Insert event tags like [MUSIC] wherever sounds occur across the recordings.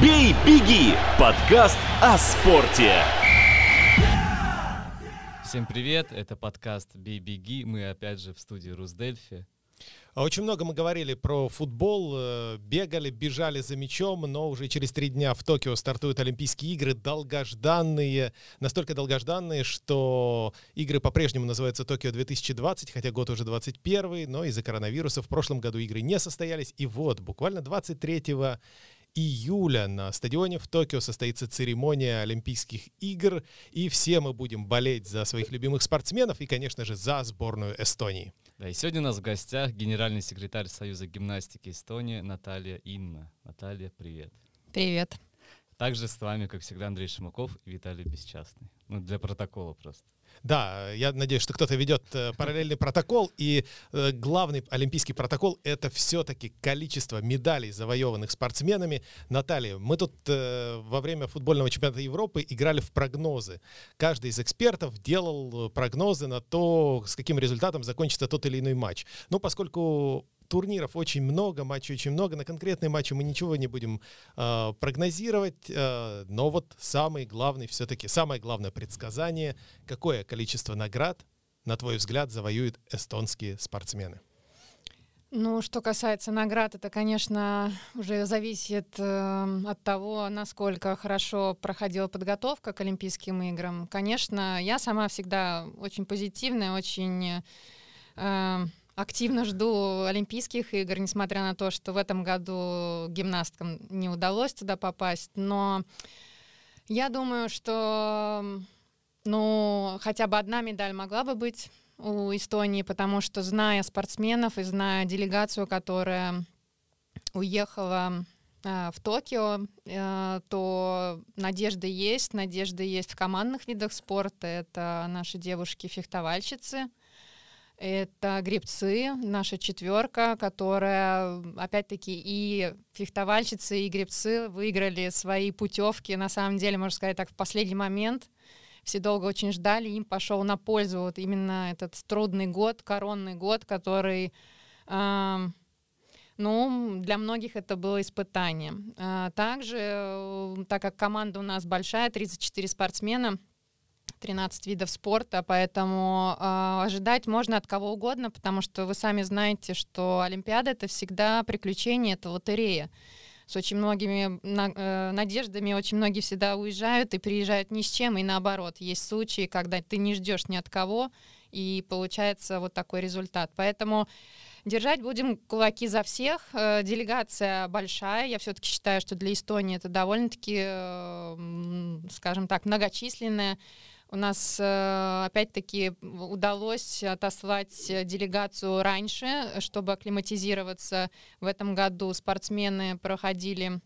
«Бей, беги» – подкаст о спорте. Всем привет, это подкаст «Бей, беги». Мы опять же в студии Русдельфи. А Очень много мы говорили про футбол, э, бегали, бежали за мячом, но уже через три дня в Токио стартуют Олимпийские игры, долгожданные, настолько долгожданные, что игры по-прежнему называются Токио 2020, хотя год уже 21, но из-за коронавируса в прошлом году игры не состоялись. И вот, буквально 23 июля на стадионе в Токио состоится церемония Олимпийских игр, и все мы будем болеть за своих любимых спортсменов и, конечно же, за сборную Эстонии. Да, и сегодня у нас в гостях генеральный секретарь Союза гимнастики Эстонии Наталья Инна. Наталья, привет. Привет. Также с вами, как всегда, Андрей Шимаков и Виталий Бесчастный. Ну, для протокола просто. Да, я надеюсь, что кто-то ведет э, параллельный протокол, и э, главный олимпийский протокол — это все-таки количество медалей, завоеванных спортсменами. Наталья, мы тут э, во время футбольного чемпионата Европы играли в прогнозы. Каждый из экспертов делал прогнозы на то, с каким результатом закончится тот или иной матч. Но поскольку турниров очень много, матчей очень много. На конкретные матчи мы ничего не будем э, прогнозировать, э, но вот самый главный все-таки, самое главное предсказание, какое количество наград, на твой взгляд, завоюют эстонские спортсмены? Ну, что касается наград, это, конечно, уже зависит э, от того, насколько хорошо проходила подготовка к Олимпийским играм. Конечно, я сама всегда очень позитивная, очень э, активно жду Олимпийских игр, несмотря на то, что в этом году гимнасткам не удалось туда попасть. Но я думаю, что ну, хотя бы одна медаль могла бы быть у Эстонии, потому что, зная спортсменов и зная делегацию, которая уехала э, в Токио, э, то надежда есть. Надежда есть в командных видах спорта. Это наши девушки-фехтовальщицы, это гребцы, наша четверка, которая, опять-таки, и фехтовальщицы, и гребцы выиграли свои путевки, на самом деле, можно сказать так, в последний момент. Все долго очень ждали, им пошел на пользу вот именно этот трудный год, коронный год, который, э, ну, для многих это было испытание. А также, э, так как команда у нас большая, 34 спортсмена, 13 видов спорта, поэтому э, ожидать можно от кого угодно, потому что вы сами знаете, что Олимпиада это всегда приключение, это лотерея. С очень многими на, э, надеждами очень многие всегда уезжают и приезжают ни с чем, и наоборот. Есть случаи, когда ты не ждешь ни от кого, и получается вот такой результат. Поэтому держать будем кулаки за всех. Э, делегация большая. Я все-таки считаю, что для Эстонии это довольно-таки, э, скажем так, многочисленная у нас, э, опять-таки, удалось отослать делегацию раньше, чтобы акклиматизироваться. В этом году спортсмены проходили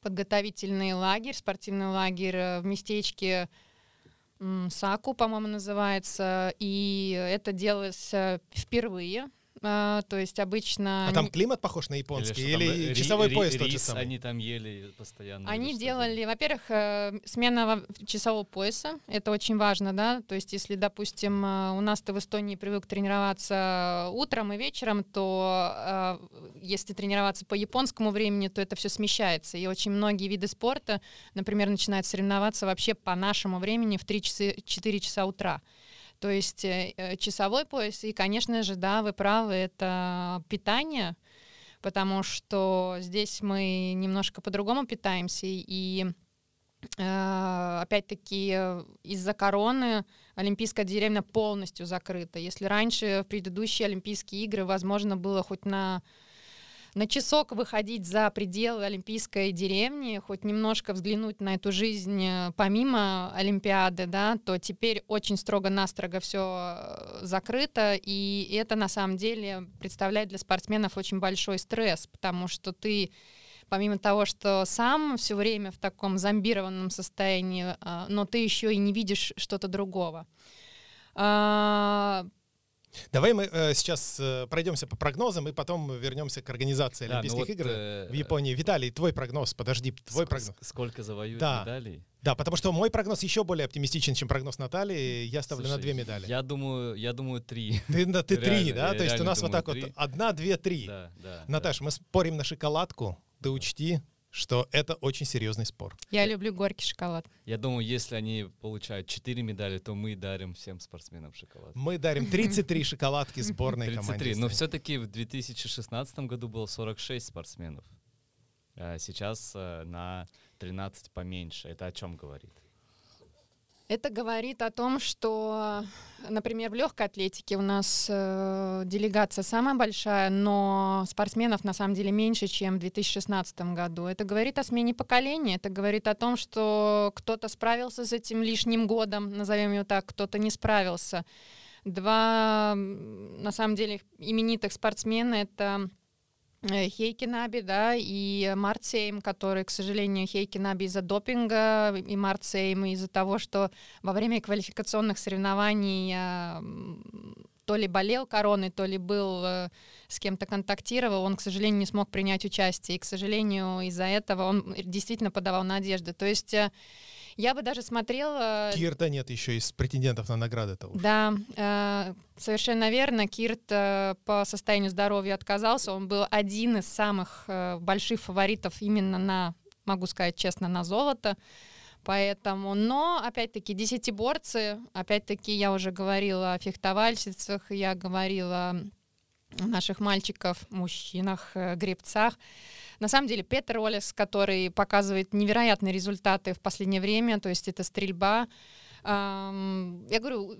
подготовительный лагерь, спортивный лагерь э, в местечке Саку, по-моему, называется. И это делалось э, впервые. А, то есть обычно... А там климат похож на японский или, или часовой ри, пояс ри, тот же рис самый? Они там ели постоянно. Они делали, во-первых, э, смена часового пояса, это очень важно, да, то есть если, допустим, э, у нас ты в Эстонии привык тренироваться утром и вечером, то э, если тренироваться по японскому времени, то это все смещается, и очень многие виды спорта, например, начинают соревноваться вообще по нашему времени в 3-4 часа утра. То есть э, э, часовой пояс, и, конечно же, да, вы правы, это питание, потому что здесь мы немножко по-другому питаемся, и э, опять-таки из-за короны Олимпийская деревня полностью закрыта. Если раньше в предыдущие Олимпийские игры возможно было хоть на на часок выходить за пределы Олимпийской деревни, хоть немножко взглянуть на эту жизнь э, помимо Олимпиады, да, то теперь очень строго-настрого все э, закрыто, и это на самом деле представляет для спортсменов очень большой стресс, потому что ты помимо того, что сам все время в таком зомбированном состоянии, э, но ты еще и не видишь что-то другого. Давай мы э, сейчас э, пройдемся по прогнозам и потом вернемся к организации Да, ну Олимпийских вот, игр э, в Японии. Виталий, твой прогноз, подожди, твой Ск- прогноз. Сколько завоюют Да. медалей? Да, потому что мой прогноз еще более оптимистичен, чем прогноз Натальи. Я ставлю на Слушай, две медали. Я думаю, я думаю, три. Ты, да, ты три, да? То есть у нас вот так три. вот одна, две, три. Да, да. Наташ, мы спорим на шоколадку. Ты учти, что это очень серьезный спор. Я люблю горький шоколад. Я думаю, если они получают 4 медали, то мы дарим всем спортсменам шоколад. Мы дарим 33 шоколадки сборной 33. команде. Но Эстонии. все-таки в 2016 году было 46 спортсменов. А Сейчас э, на 13 поменьше. Это о чем говорит? Это говорит о том, что, например, в легкой атлетике у нас э, делегация самая большая, но спортсменов на самом деле меньше, чем в 2016 году. Это говорит о смене поколения, это говорит о том, что кто-то справился с этим лишним годом, назовем его так, кто-то не справился. Два, на самом деле, именитых спортсмена — это Хейкинаби, да, и Марцейм, который, к сожалению, Хейкинаби из-за допинга, и Марцейм из-за того, что во время квалификационных соревнований а, то ли болел короной, то ли был э, с кем-то контактировал, он, к сожалению, не смог принять участие. И, к сожалению, из-за этого он действительно подавал надежды. То есть э, я бы даже смотрела... Кирта нет еще из претендентов на награды-то уж. Да, э, совершенно верно. Кирт э, по состоянию здоровья отказался. Он был один из самых э, больших фаворитов именно на, могу сказать честно, на золото. Поэтому, но, опять-таки, десятиборцы, опять-таки, я уже говорила о фехтовальщицах, я говорила о наших мальчиков, мужчинах, э, гребцах. На самом деле, Петер Олес, который показывает невероятные результаты в последнее время, то есть это стрельба, Я говорю,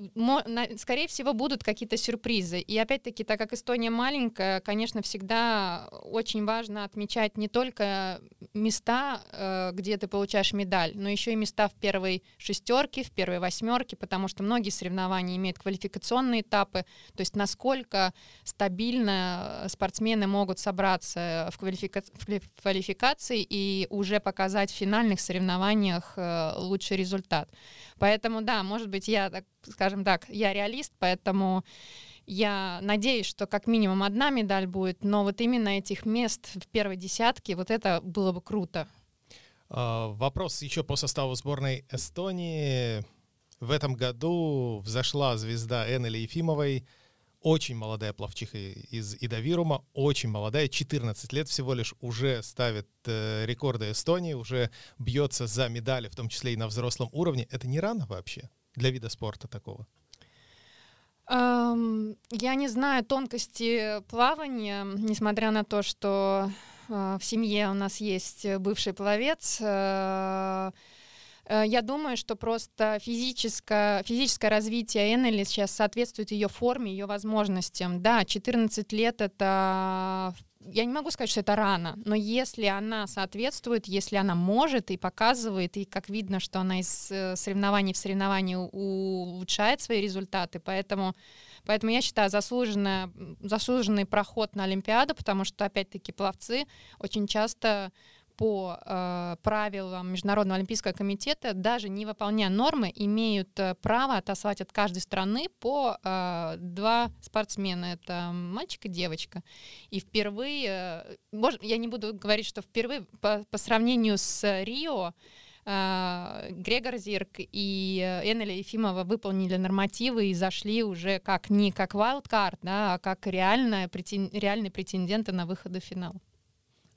скорее всего, будут какие-то сюрпризы. И опять-таки, так как Эстония маленькая, конечно, всегда очень важно отмечать не только места, э, где ты получаешь медаль, но еще и места в первой шестерке, в первой восьмерке, потому что многие соревнования имеют квалификационные этапы. То есть насколько стабильно спортсмены могут собраться в, квалифика- в квали- квалификации и уже показать в финальных соревнованиях э, лучший результат. Поэтому, да, может быть, я, так, скажем так, я реалист, поэтому я надеюсь, что как минимум одна медаль будет, но вот именно этих мест в первой десятке, вот это было бы круто. А, Вопрос еще по составу сборной Эстонии. В этом году взошла звезда Эннели Ефимовой, очень молодая пловчиха из Идавирума, очень молодая, 14 лет всего лишь, уже ставит э, рекорды Эстонии, уже бьется за медали, в том числе и на взрослом уровне. Это не рано вообще для вида спорта такого? Эм, Я не знаю тонкости плавания, несмотря на то, что э, в семье у нас есть бывший пловец. э, Я думаю, что просто физическое, физическое развитие Эннели сейчас соответствует ее форме, ее возможностям. Да, 14 лет — это... Я не могу сказать, что это рано, но если она соответствует, если она может и показывает, и как видно, что она из э, соревнований в соревнование улучшает свои результаты, поэтому, поэтому я считаю заслуженный проход на Олимпиаду, потому что, опять-таки, пловцы очень часто по э, правилам Международного олимпийского комитета, даже не выполняя нормы, имеют э, право отослать от каждой страны по э, два спортсмена. Это мальчик и девочка. И впервые, э, мож- я не буду говорить, что впервые по, по сравнению с Рио, э, Грегор Зирк и э, Эннели Ефимова выполнили нормативы и зашли уже как не как wildcard, да, а как реальная, претен- реальные претенденты на выходы в финал.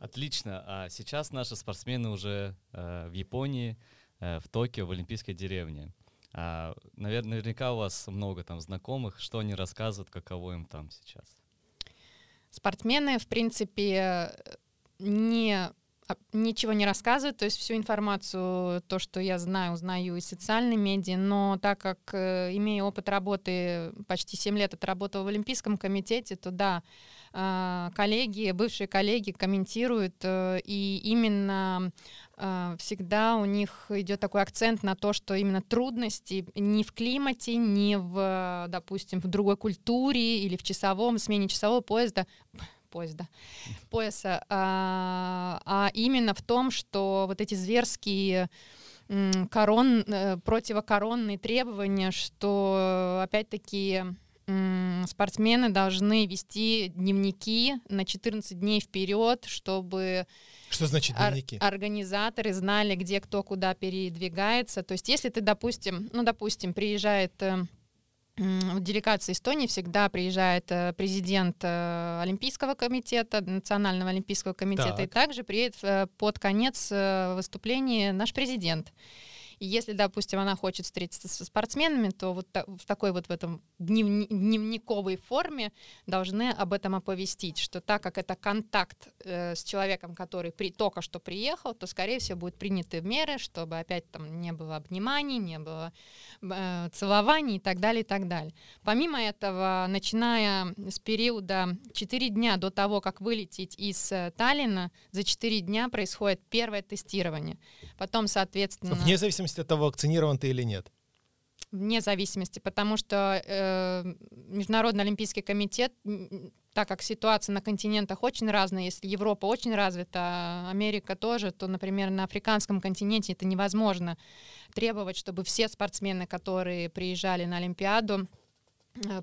Отлично. А сейчас наши спортсмены уже э, в Японии, э, в Токио, в Олимпийской деревне. А, навер- наверняка у вас много там знакомых. Что они рассказывают, каково им там сейчас? Спортсмены, в принципе, не а, ничего не рассказывают, то есть всю информацию, то, что я знаю, узнаю из социальной медиа, но так как, э, имея опыт работы, почти 7 лет отработала в Олимпийском комитете, то да, коллеги, бывшие коллеги комментируют, э, и именно э, всегда у них идет такой акцент на то, что именно трудности не в климате, не в, допустим, в другой культуре или в часовом, смене часового поезда, [LAUGHS] поезда, [LAUGHS] пояса, а, а именно в том, что вот эти зверские корон, э, противокоронные требования, что опять-таки м, спортсмены должны вести дневники на 14 дней вперед, чтобы Что значит дневники? организаторы знали, где кто куда передвигается. То есть, если ты, допустим, ну, допустим, приезжает э, в делегации Эстонии всегда приезжает э, президент э, Олимпийского комитета, Национального Олимпийского комитета, Так. и также приедет э, под конец выступления наш президент. Если, допустим, она хочет встретиться со спортсменами, то вот в такой вот в этом дневни- дневниковой форме должны об этом оповестить, что так как это контакт э, с человеком, который при, только что приехал, то, скорее всего, будут приняты меры, чтобы опять там не было обниманий, не было э, целований и так далее, и так далее. Помимо этого, начиная с периода 4 дня до того, как вылететь из э, Таллина, за 4 дня происходит первое тестирование. Потом, соответственно... Вне зависимости от того, вакцинирован ты или нет. Вне зависимости, потому что э, Международный Олимпийский комитет, так как ситуация на континентах очень разная, если Европа очень развита, а Америка тоже, то, например, на африканском континенте это невозможно требовать, чтобы все спортсмены, которые приезжали на Олимпиаду,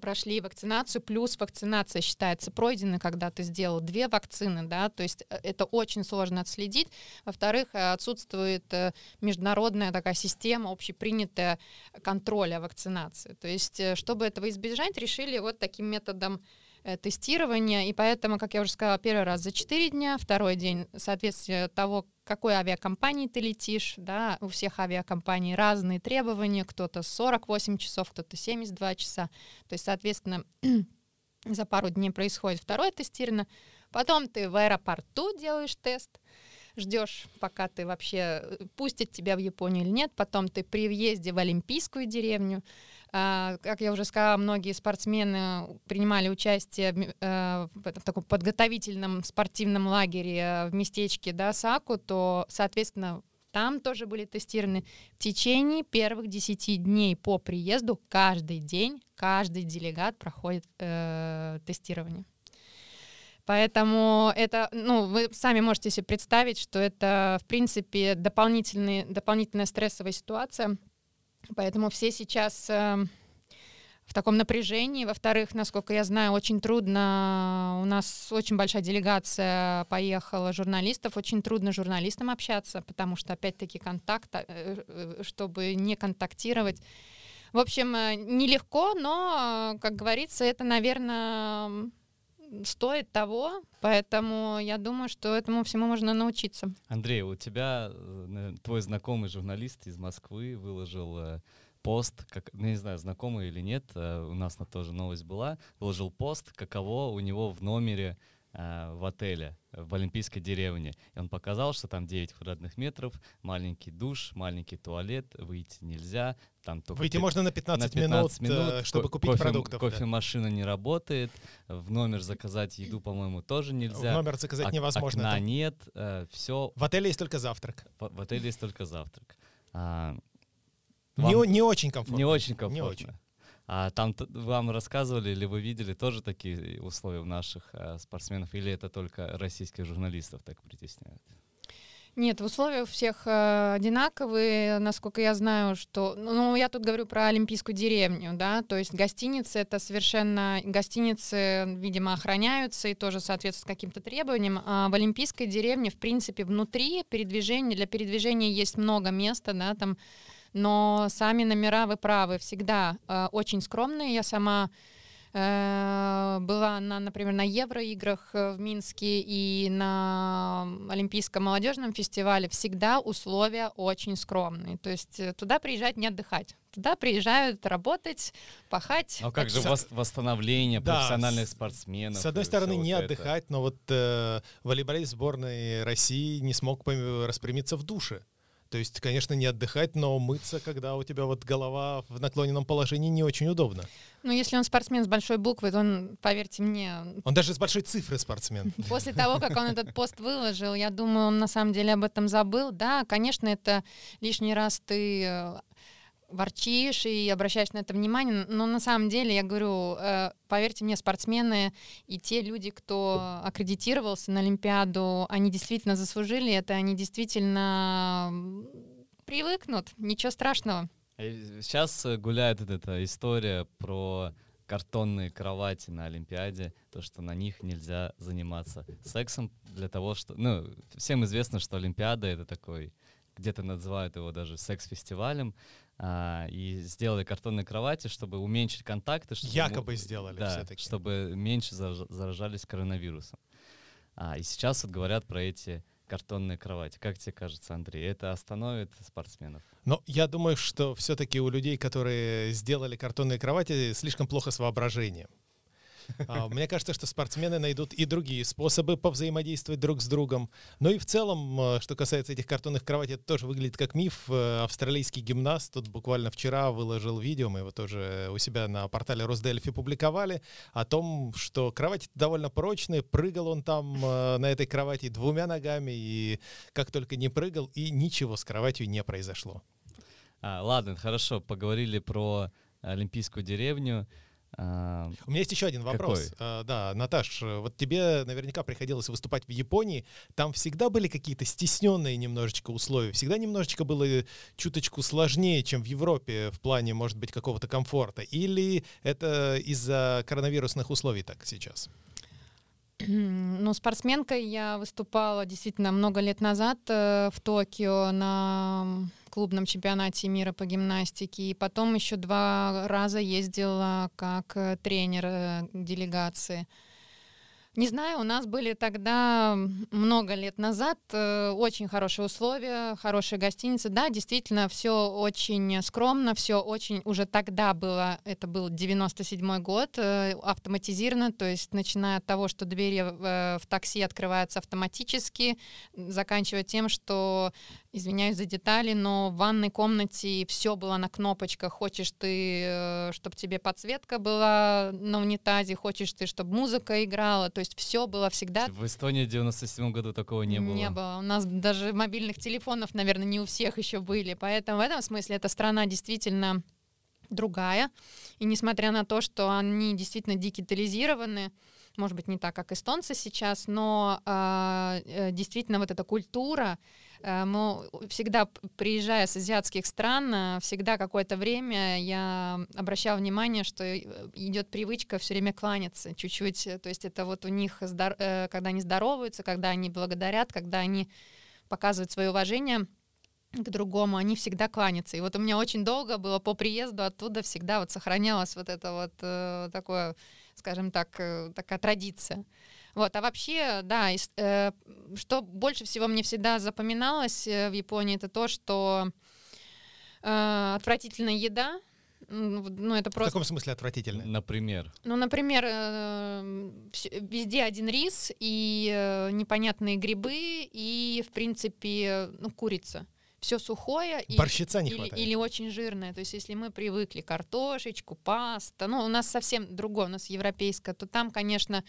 прошли вакцинацию, плюс вакцинация считается пройденной, когда ты сделал две вакцины, да, то есть э, это очень сложно отследить. Во-вторых, э, отсутствует э, международная такая система общепринятая контроля вакцинации. То есть, э, чтобы этого избежать, решили вот таким методом э, тестирования, и поэтому, как я уже сказала, первый раз за 4 дня, второй день, соответствие того, какой авиакомпании ты летишь, да, у всех авиакомпаний разные требования, кто-то 48 часов, кто-то 72 часа, то есть, соответственно, [CLEARS THROAT] за пару дней происходит второе тестирование, потом ты в аэропорту делаешь тест, ждешь, пока ты вообще э, пустят тебя в Японию или нет, потом ты при въезде в Олимпийскую деревню, а, как я уже сказала, многие спортсмены принимали участие в, э, таком подготовительном спортивном лагере э, в местечке да, Саку, то, соответственно, там тоже были тестированы. В течение первых 10 дней по приезду каждый день каждый делегат проходит э, тестирование. Поэтому это, ну, вы сами можете себе представить, что это, в принципе, дополнительный, дополнительная стрессовая ситуация. Поэтому все сейчас э, в таком напряжении. Во-вторых, насколько я знаю, очень трудно. У нас очень большая делегация поехала журналистов. Очень трудно журналистам общаться, потому что, опять-таки, контакт, э, э, чтобы не контактировать. В общем, э, нелегко, но, э, как говорится, это, наверное, стоит того, поэтому я думаю, что этому всему можно научиться. Андрей, у тебя э, твой знакомый журналист из Москвы выложил э, пост, как, ну, не знаю, знакомый или нет, э, у нас на тоже новость была, выложил пост, каково у него в номере в отеле э, в Олимпийской деревне. И он показал, что там 9 квадратных метров, маленький душ, маленький туалет, выйти нельзя. Там только Выйти пи- можно на 15, на 15 минут, э, чтобы ко- купить кофе- продуктов. да. Кофемашина не работает, в номер заказать еду, по-моему, тоже В нельзя. номер заказать Ок- невозможно. Окна Там- нет, все, В отеле есть только завтрак. в, в отеле есть только завтрак. А, Не, вам о- не очень комфортно. не очень комфортно. очень. А там вам рассказывали или вы видели тоже такие условия у наших а, спортсменов, или это только российских журналистов так притесняют? Нет, в условиях всех э, одинаковые, насколько я знаю, что... Ну, я тут говорю про Олимпийскую деревню, да, то есть гостиницы — это совершенно... Гостиницы, видимо, охраняются и тоже соответствуют каким-то требованиям. А в Олимпийской деревне, в принципе, внутри передвижения, для передвижения есть много места, да, там, но сами номера, вы правы, всегда э, очень скромные. Я сама э, была, на, например, на Евроиграх э, в Минске и на Олимпийском молодежном фестивале. Всегда условия очень скромные. То есть э, туда приезжать не отдыхать. Туда приезжают работать, пахать. А как же вос- восстановление Да, профессиональных спортсменов? С одной стороны, не вот это? отдыхать, но вот э, волейболист сборной России не смог распрямиться в душе. То есть, конечно, не отдыхать, но мыться, когда у тебя вот голова в наклоненном положении, не очень удобно. Ну, если он спортсмен с большой буквы, то он, поверьте мне, Он даже с большой цифры спортсмен. [LAUGHS] После того, как он этот пост выложил, я думаю, он на самом деле об этом забыл. Да, конечно, это лишний раз ты э, ворчишь и обращаешь на это внимание, но на самом деле, я говорю, э, поверьте мне, спортсмены и те люди, кто аккредитировался на Олимпиаду, они действительно заслужили это, они действительно привыкнут, ничего страшного. Сейчас э, гуляет вот эта история про картонные кровати на Олимпиаде, то, что на них нельзя заниматься сексом для того, что... Ну, всем известно, что Олимпиада — это такой где-то называют его даже секс-фестивалем, а, и сделали картонные кровати, чтобы уменьшить контакты. Чтобы, Якобы сделали да, все-таки. чтобы меньше заражались коронавирусом. А, и сейчас вот говорят про эти картонные кровати. Как тебе кажется, Андрей, это остановит спортсменов? Но я думаю, что все-таки у людей, которые сделали картонные кровати, слишком плохо с воображением. А, мне кажется, что спортсмены найдут и другие способы повзаимодействовать друг с другом. Ну и в целом, э, что касается этих картонных кроватей, это тоже выглядит как миф. Э, австралийский гимнаст тут буквально вчера выложил видео, мы его тоже у себя на портале Росдельфи публиковали, о том, что кровати довольно прочные, прыгал он там э, на этой кровати двумя ногами, и как только не прыгал, и ничего с кроватью не произошло. А, ладно, хорошо, поговорили про Олимпийскую деревню. А, У меня есть еще один вопрос. Какой? А, да, Наташ, вот тебе наверняка приходилось выступать в Японии. Там всегда были какие-то стесненные немножечко условия. Всегда немножечко было чуточку сложнее, чем в Европе в плане, может быть, какого-то комфорта. Или это из-за коронавирусных условий так сейчас? Ну, спортсменкой я выступала действительно много лет назад э, в Токио на клубном чемпионате мира по гимнастике. И потом еще два раза ездила как э, тренер э, делегации. Не знаю, у нас были тогда много лет назад э, очень хорошие условия, хорошие гостиницы. Да, действительно, все очень скромно, все очень уже тогда было, это был 97 год, э, автоматизировано, то есть начиная от того, что двери э, в такси открываются автоматически, заканчивая тем, что извиняюсь за детали, но в ванной комнате все было на кнопочках. Хочешь ты, э, чтобы тебе подсветка была на унитазе, хочешь ты, чтобы музыка играла. То есть все было всегда. В Эстонии в 97 году такого не было. Не было. У нас даже мобильных телефонов, наверное, не у всех еще были. Поэтому в этом смысле эта страна действительно другая. И несмотря на то, что они действительно дигитализированы, может быть, не так, как эстонцы сейчас, но а, э, действительно вот эта культура, мы всегда, приезжая с азиатских стран, э, всегда какое-то время я обращала внимание, что э, идет привычка все время кланяться чуть-чуть. То есть это вот у них, когда они здороваются, когда они благодарят, когда они показывают свое уважение к другому, они всегда кланятся. И вот у меня очень долго было по приезду оттуда всегда вот сохранялась вот это вот э, такое, скажем так, э, такая традиция. Вот, а вообще, да, э, что больше всего мне всегда запоминалось э, в Японии, это то, что э, отвратительная еда, ну, это просто... В каком смысле отвратительно? Например? Ну, например, э, везде один рис и э, непонятные грибы и, в принципе, ну, курица все сухое и, Борщица не или, хватает. или очень жирное. То есть если мы привыкли картошечку, паста, ну у нас совсем другое, у нас европейское, то там, конечно,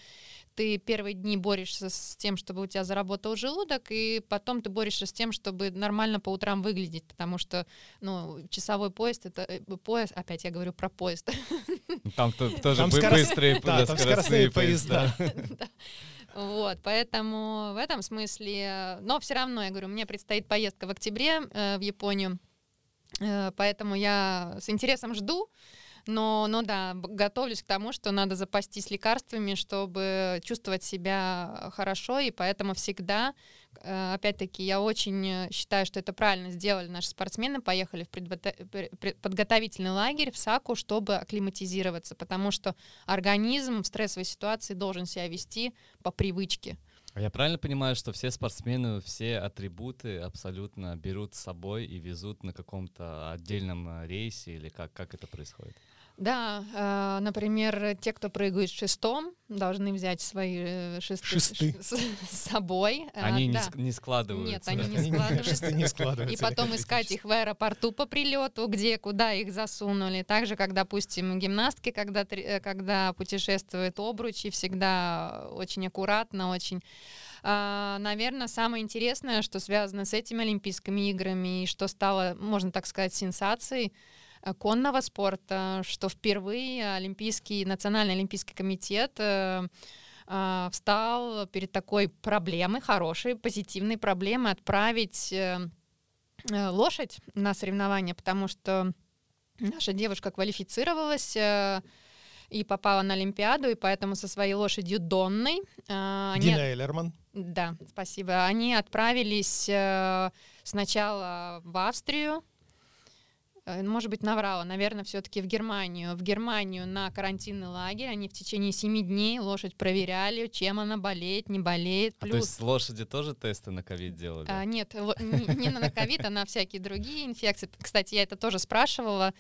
ты первые дни борешься с тем, чтобы у тебя заработал желудок, и потом ты борешься с тем, чтобы нормально по утрам выглядеть, потому что, ну, часовой поезд, это э, поезд, опять я говорю про поезд. Там тоже быстрые, скоростные поезда. [LAUGHS] Вот, поэтому в этом смысле, но все равно, я говорю, мне предстоит поездка в октябре э, в Японию, э, поэтому я с интересом жду, но, но да, готовлюсь к тому, что надо запастись лекарствами, чтобы чувствовать себя хорошо, и поэтому всегда, э, опять-таки, я очень э, считаю, что это правильно сделали наши спортсмены, поехали в подготовительный лагерь в САКу, чтобы акклиматизироваться, потому что организм в стрессовой ситуации должен себя вести по привычке. А я правильно понимаю, что все спортсмены, все атрибуты абсолютно берут с собой и везут на каком-то отдельном э, рейсе или как, как это происходит? Да, э, например, те, кто прыгает шестом, должны взять свои э, шесты, шесты. С, с собой. Э, они да. не, не складываются. Нет, они [LAUGHS] не складываются. Шесты не складываются. И потом искать их в аэропорту по прилету, где, куда их засунули. Также, как, допустим, гимнастки, когда, когда путешествуют обручи, всегда очень аккуратно, очень Uh, наверное, самое интересное, что связано с этими Олимпийскими играми и что стало, можно так сказать, сенсацией, конного спорта, что впервые Олимпийский, Национальный Олимпийский комитет э, э, встал перед такой проблемой, хорошей, позитивной проблемой, отправить лошадь на соревнования, потому что наша девушка квалифицировалась, и попала на Олимпиаду, и поэтому со своей лошадью Донной... Э, они... Дина Эллерман. Да, спасибо. Они отправились э, сначала в Австрию, Э, может быть, наврала, наверное, все-таки в Германию. В Германию на карантинный лагерь. Они в течение семи дней лошадь проверяли, чем она болеет, не болеет. Плюс... А то есть лошади тоже тесты на ковид делали? А, нет, не, не на ковид, а на всякие другие инфекции. Кстати, я это тоже спрашивала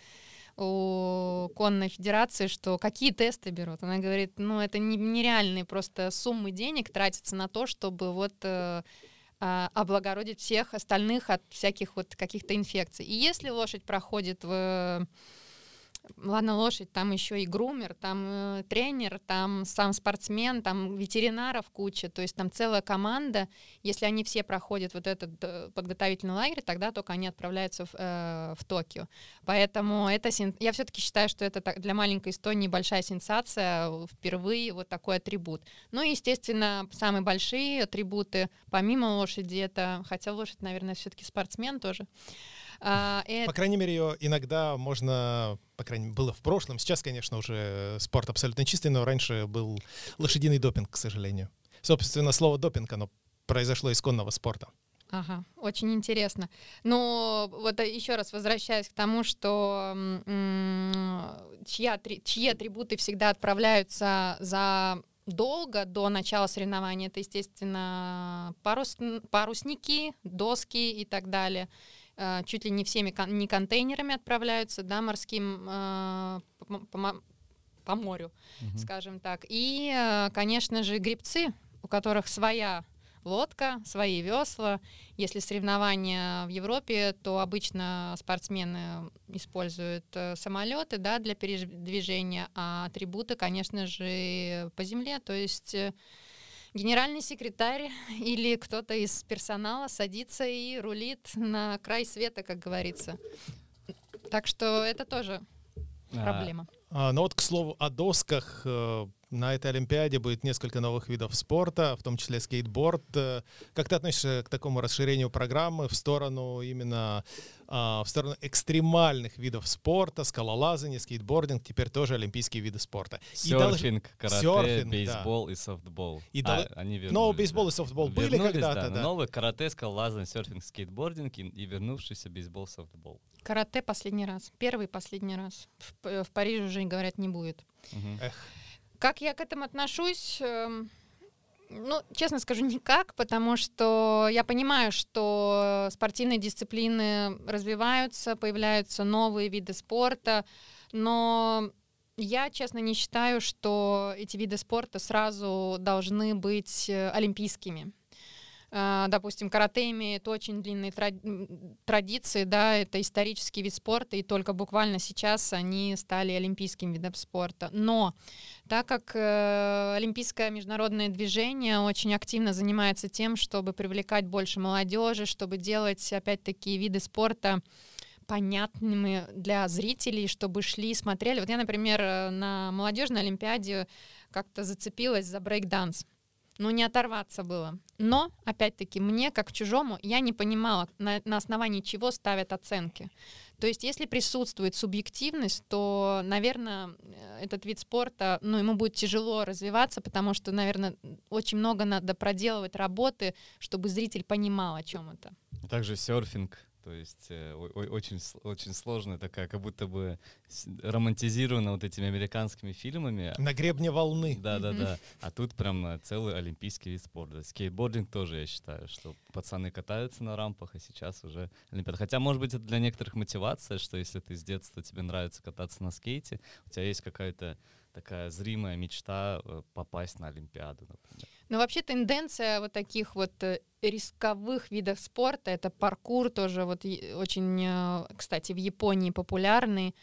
у конной федерации, что какие тесты берут. Она говорит, ну это нереальные просто суммы денег тратятся на то, чтобы вот э, облагородить всех остальных от всяких вот каких-то инфекций. И если лошадь проходит в ладно, лошадь, там еще и грумер, там э, тренер, там сам спортсмен, там ветеринаров куча, то есть там целая команда. Если они все проходят вот этот э, подготовительный лагерь, тогда только они отправляются в, э, в Токио. Поэтому это сен... я все-таки считаю, что это так, для маленькой Эстонии большая сенсация, впервые вот такой атрибут. Ну и, естественно, самые большие атрибуты, помимо лошади, это, хотя лошадь, наверное, все-таки спортсмен тоже, а, это... По крайней мере, ее иногда можно, по крайней мере, было в прошлом. Сейчас, конечно, уже спорт абсолютно чистый, но раньше был лошадиный допинг, к сожалению. Собственно, слово допинг, оно произошло из конного спорта. Ага, очень интересно. Но вот э, еще раз возвращаясь к тому, что чья, чьи атрибуты всегда отправляются за долго до начала соревнований, это, естественно, парус, парусники, доски и так далее. Э, чуть ли не всеми не контейнерами отправляются, да, морским э, по, по, по морю, угу. скажем так. И, э, конечно же, грибцы, у которых своя лодка, свои весла. Если соревнования в Европе, то обычно спортсмены используют самолеты да, для передвижения, а атрибуты, конечно же, по земле. То есть генеральный секретарь [LAUGHS] или кто-то из персонала садится и рулит на край света, как говорится. Так что это тоже а, проблема. А, а, ну вот, к слову, о досках. Э, на этой Олимпиаде будет несколько новых видов спорта, в том числе скейтборд. Э, как ты относишься к такому расширению программы в сторону именно а, в сторону экстремальных видов спорта, скалолазание, скейтбординг, теперь тоже олимпийские виды спорта. Серфинг, и карате, серфинг, бейсбол да. и софтбол. И а, они вернулись. Но бейсбол и софтбол были когда-то, да. да. Новый карате, скалолазание, серфинг, скейтбординг и, и вернувшийся бейсбол, софтбол. Карате последний раз, первый последний раз. В, в Париже уже, говорят, не будет. Угу. Эх. Как я к этому отношусь? Эм, ну, честно скажу, никак, потому что я понимаю, что спортивные дисциплины развиваются, появляются новые виды спорта, но я, честно, не считаю, что эти виды спорта сразу должны быть э, олимпийскими. А, допустим, карате имеет очень длинные традиции, да, это исторический вид спорта, и только буквально сейчас они стали олимпийским видом спорта. Но так как э, олимпийское международное движение очень активно занимается тем, чтобы привлекать больше молодежи, чтобы делать, опять-таки, виды спорта понятными для зрителей, чтобы шли и смотрели. Вот я, например, э, на молодежной олимпиаде как-то зацепилась за брейк-данс ну не оторваться было. Но, опять-таки, мне, как чужому, я не понимала, на, на основании чего ставят оценки. То есть, если присутствует субъективность, то, наверное, этот вид спорта, ну, ему будет тяжело развиваться, потому что, наверное, очень много надо проделывать работы, чтобы зритель понимал, о чем это. Также серфинг то есть э, очень, очень сложная такая, как будто бы романтизирована вот этими американскими фильмами. На гребне волны. Да, да, да. А тут прям э, целый олимпийский вид спорта. Скейтбординг тоже, я считаю, что пацаны катаются на рампах, а сейчас уже Олимпиада. Хотя, может быть, это для некоторых мотивация, что если ты с детства тебе нравится кататься на скейте, у тебя есть какая-то такая зримая мечта э, попасть на Олимпиаду, например. Ну, вообще тенденция вот таких вот э, рисковых видов спорта, это паркур тоже вот очень, э, кстати, в Японии популярный.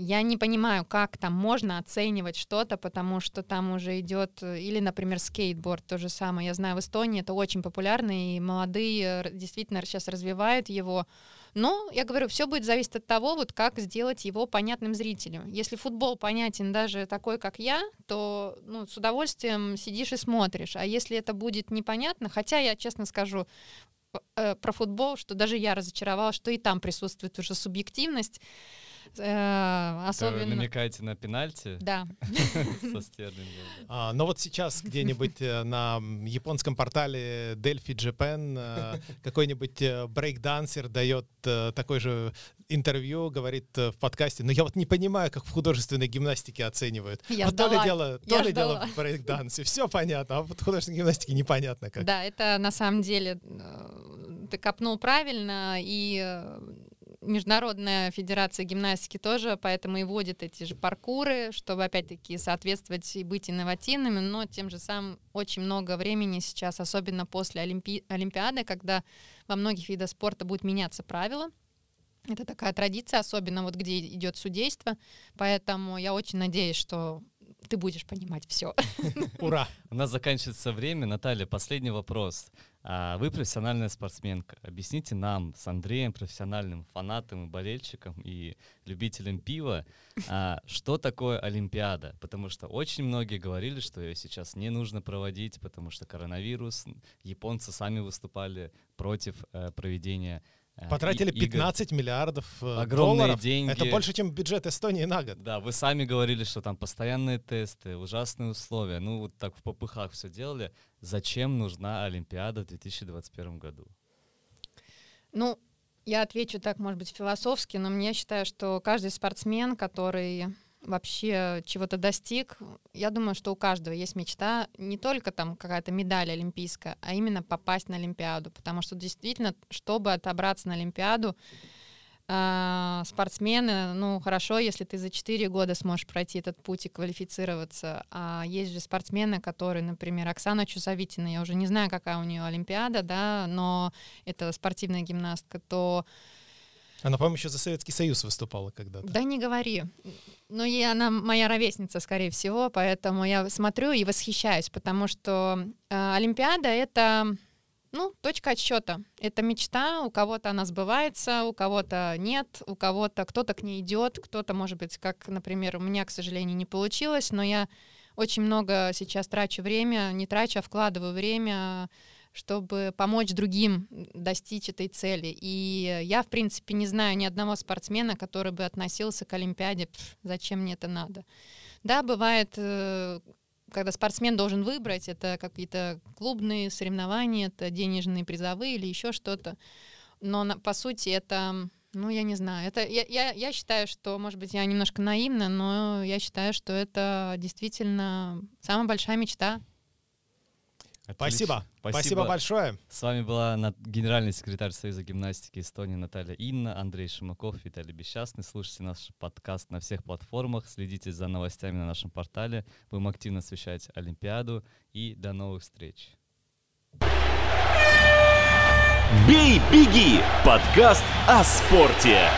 Я не понимаю, как там можно оценивать что-то, потому что там уже идет, или, например, скейтборд, то же самое. Я знаю, в Эстонии это очень популярно, и молодые действительно сейчас развивают его. Но, я говорю, все будет зависеть от того, вот как сделать его понятным зрителю. Если футбол понятен даже такой, как я, то ну, с удовольствием сидишь и смотришь. А если это будет непонятно, хотя я честно скажу, э, про футбол, что даже я разочаровалась, что и там присутствует уже субъективность. Э, Особенно... Вы намекаете на пенальти Да. [LAUGHS] со Стерлингом? А, но вот сейчас где-нибудь э, на японском портале Delphi Japan э, какой-нибудь брейкдансер дает такое же интервью, говорит в подкасте, но я вот не понимаю, как в художественной гимнастике оценивают. Я вот то ли ждала, дело, я то ли дело ждала. в брейкдансе, все понятно, а вот в художественной гимнастике непонятно как. Да, это на самом деле ты копнул правильно, и Международная федерация гимнастики тоже поэтому и вводит эти же паркуры, чтобы опять-таки соответствовать и быть инновативными, но тем же самым очень много времени сейчас, особенно после Олимпи- Олимпиады, когда во многих видах спорта будут меняться правила. Это такая традиция, особенно вот где идет судейство, поэтому я очень надеюсь, что ты будешь понимать все. [LAUGHS] Ура! У нас заканчивается время. Наталья, последний вопрос. А, Вы профессиональная спортсменка. Объясните нам с Андреем, профессиональным фанатом и болельщиком и любителем пива, а, что такое Олимпиада? Потому что очень многие говорили, что ее сейчас не нужно проводить, потому что коронавирус. Японцы сами выступали против э, проведения Потратили и- игр. 15 миллиардов э, Огромные долларов. деньги. Это больше, чем бюджет Эстонии на год. Да, вы сами говорили, что там постоянные тесты, ужасные условия. Ну, вот так в попыхах все делали. Зачем нужна Олимпиада в 2021 году? Ну, я отвечу так, может быть, философски, но мне считаю, что каждый спортсмен, который вообще чего-то достиг, я думаю, что у каждого есть мечта не только там какая-то медаль олимпийская, а именно попасть на Олимпиаду, потому что действительно, чтобы отобраться на Олимпиаду, а, спортсмены, ну хорошо, если ты за 4 года сможешь пройти этот путь и квалифицироваться, а есть же спортсмены, которые, например, Оксана Чусовитина, я уже не знаю, какая у нее Олимпиада, да, но это спортивная гимнастка, то Она, по-моему, еще за Советский Союз выступала когда-то. да не говори. Но и она моя ровесница, скорее всего, поэтому я смотрю и восхищаюсь, потому что э, Олимпиада — это ну, точка отсчета. Это мечта, у кого-то она сбывается, у кого-то нет, у кого-то кто-то к ней идет, кто-то, может быть, как, например, у меня, к сожалению, не получилось, но я очень много сейчас трачу время, не трачу, а вкладываю время, чтобы помочь другим достичь этой цели. И я, в принципе, не знаю ни одного спортсмена, который бы относился к Олимпиаде, «Пф, зачем мне это надо. Да, бывает, э, когда спортсмен должен выбрать, это какие-то клубные соревнования, это денежные призовые или еще что-то. Но по сути это, ну я не знаю, это я, я, я считаю, что, может быть, я немножко наивна, но я считаю, что это действительно самая большая мечта. Спасибо. Спасибо большое. С вами была генеральный секретарь Союза гимнастики Эстонии Наталья Инна, Андрей Шимаков, Виталий Бесчастный. Слушайте наш подкаст на всех платформах, следите за новостями на нашем портале. Будем активно освещать Олимпиаду и до новых встреч. «Бей, беги» — подкаст о спорте.